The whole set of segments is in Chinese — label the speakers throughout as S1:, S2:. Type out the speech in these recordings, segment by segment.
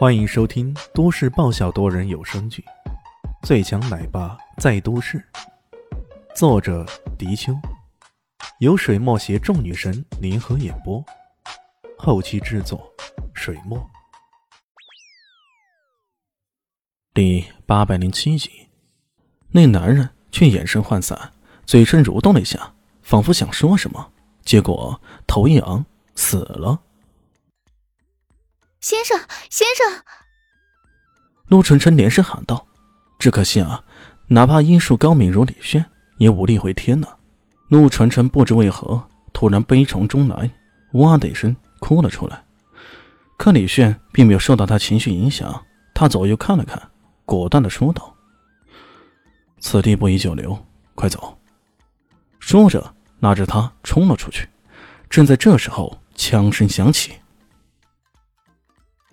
S1: 欢迎收听都市爆笑多人有声剧《最强奶爸在都市》，作者：迪秋，由水墨携众女神联合演播，后期制作：水墨。第八百零七集，那男人却眼神涣散，嘴唇蠕动了一下，仿佛想说什么，结果头一昂，死了。
S2: 先生，先生！
S1: 陆晨晨连声喊道：“只可惜啊，哪怕医术高明如李炫，也无力回天了。”陆晨晨不知为何突然悲从中来，哇的一声哭了出来。可李炫并没有受到他情绪影响，他左右看了看，果断的说道：“此地不宜久留，快走！”说着，拉着他冲了出去。正在这时候，枪声响起。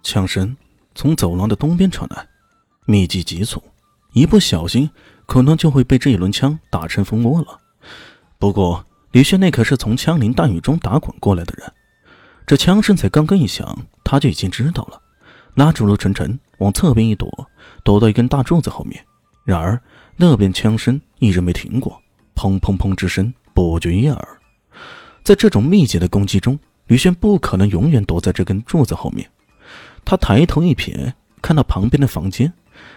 S1: 枪声从走廊的东边传来，密集急促，一不小心可能就会被这一轮枪打成蜂窝了。不过李炫那可是从枪林弹雨中打滚过来的人，这枪声才刚刚一响，他就已经知道了，拉住陆晨晨往侧边一躲，躲到一根大柱子后面。然而那边枪声一直没停过，砰砰砰之声不绝于耳。在这种密集的攻击中，李轩不可能永远躲在这根柱子后面。他抬头一瞥，看到旁边的房间，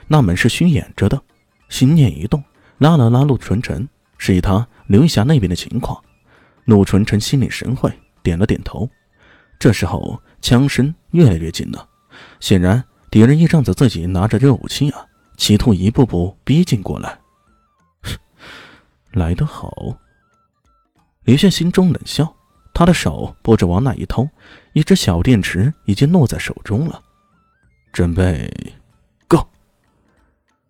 S1: 那门是虚掩着的。心念一动，拉了拉陆纯纯，示意他留意下那边的情况。陆纯纯心领神会，点了点头。这时候，枪声越来越近了，显然敌人一仗着自己拿着热武器啊，企图一步步逼近过来。来得好，李炫心中冷笑。他的手不知往哪一偷，一只小电池已经落在手中了。准备，Go！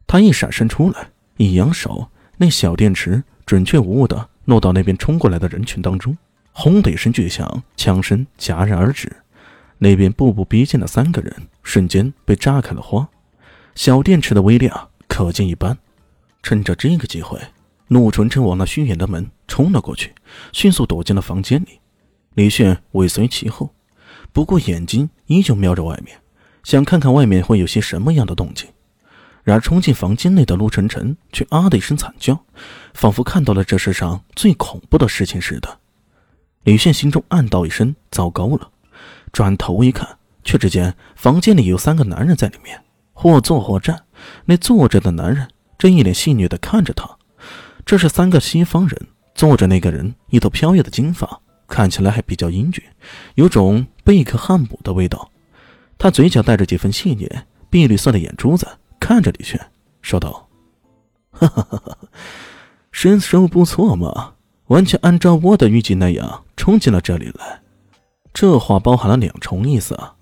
S1: 他一闪身出来，一扬手，那小电池准确无误的落到那边冲过来的人群当中。轰的一声巨响，枪声戛然而止。那边步步逼近的三个人瞬间被炸开了花。小电池的威力啊，可见一斑。趁着这个机会，陆纯纯往那虚掩的门冲了过去，迅速躲进了房间里。李炫尾随其后，不过眼睛依旧瞄着外面，想看看外面会有些什么样的动静。然而冲进房间内的陆晨晨却啊的一声惨叫，仿佛看到了这世上最恐怖的事情似的。李炫心中暗道一声糟糕了，转头一看，却只见房间里有三个男人在里面，或坐或站。那坐着的男人正一脸戏谑地看着他。这是三个西方人，坐着那个人一头飘逸的金发。看起来还比较英俊，有种贝克汉姆的味道。他嘴角带着几分戏谑，碧绿色的眼珠子看着李炫，说道：“哈哈哈哈身手不错嘛，完全按照我的预计那样冲进了这里来。”这话包含了两重意思啊。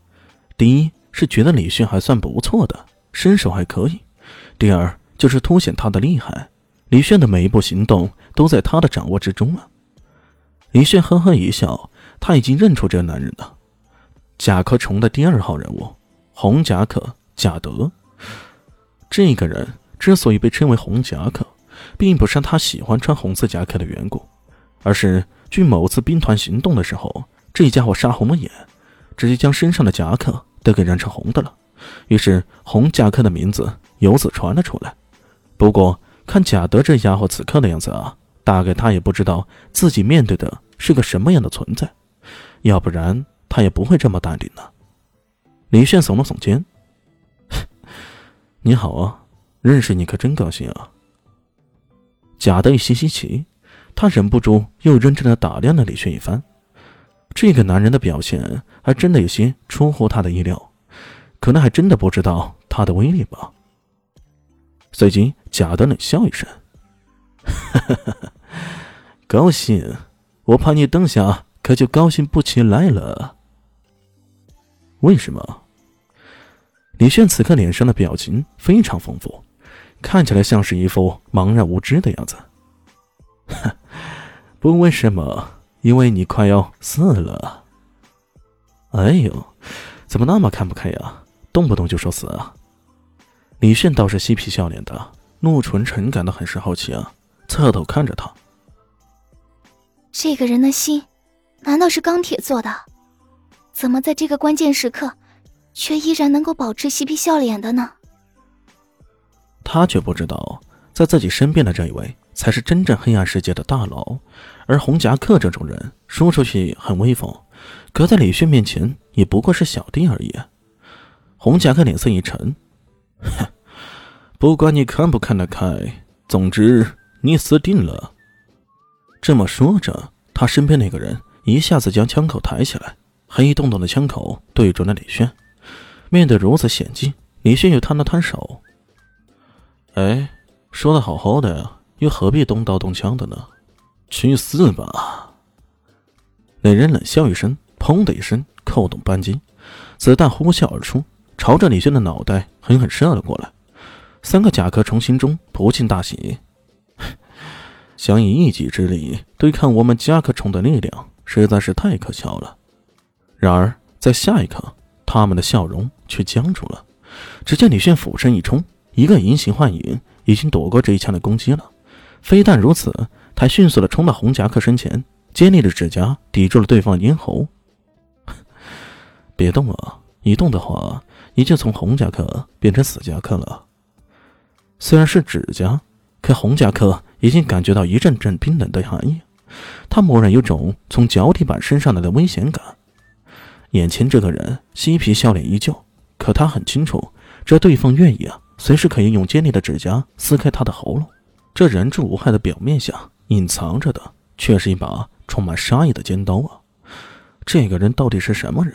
S1: 第一是觉得李炫还算不错的，身手还可以；第二就是凸显他的厉害。李炫的每一步行动都在他的掌握之中啊。李炫呵呵一笑，他已经认出这个男人了，甲壳虫的第二号人物，红夹克贾德。这个人之所以被称为红夹克，并不是他喜欢穿红色夹克的缘故，而是据某次兵团行动的时候，这家伙杀红了眼，直接将身上的夹克都给染成红的了，于是红夹克的名字由此传了出来。不过看贾德这家伙此刻的样子啊。大概他也不知道自己面对的是个什么样的存在，要不然他也不会这么淡定呢。李炫耸了耸肩：“你好啊，认识你可真高兴啊。”贾德一稀稀奇，他忍不住又认真的打量了李炫一番。这个男人的表现还真的有些出乎他的意料，可能还真的不知道他的威力吧。随即，贾德冷笑一声：“哈哈哈哈。”高兴，我怕你等下可就高兴不起来了。为什么？李炫此刻脸上的表情非常丰富，看起来像是一副茫然无知的样子。不为什么，因为你快要死了。哎呦，怎么那么看不开呀？动不动就说死啊！李炫倒是嬉皮笑脸的，陆纯纯感到很是好奇啊，侧头看着他。
S2: 这个人的心，难道是钢铁做的？怎么在这个关键时刻，却依然能够保持嬉皮笑脸的呢？
S1: 他却不知道，在自己身边的这一位才是真正黑暗世界的大佬，而红夹克这种人说出去很威风，可在李迅面前也不过是小弟而已。红夹克脸色一沉，哼，不管你看不看得开，总之你死定了。这么说着，他身边那个人一下子将枪口抬起来，黑洞洞的枪口对准了李轩。面对如此险境，李轩又摊了摊手。哎，说的好好的，又何必动刀动枪的呢？去死吧！那人冷笑一声，砰的一声扣动扳机，子弹呼啸而出，朝着李轩的脑袋狠狠射了过来。三个甲壳虫心中不禁大喜，想以一己之力对抗我们甲壳虫的力量，实在是太可笑了。然而，在下一刻，他们的笑容却僵住了。只见李炫俯身一冲。一个隐形幻影已经躲过这一枪的攻击了，非但如此，他迅速的冲到红夹克身前，尖利的指甲抵住了对方咽喉。别动啊！一动的话，你就从红夹克变成死夹克了。虽然是指甲，可红夹克已经感觉到一阵阵冰冷的寒意，他蓦然有种从脚底板升上来的危险感。眼前这个人嬉皮笑脸依旧，可他很清楚，这对方愿意啊。随时可以用尖利的指甲撕开他的喉咙。这人畜无害的表面下，隐藏着的却是一把充满杀意的尖刀啊！这个人到底是什么人？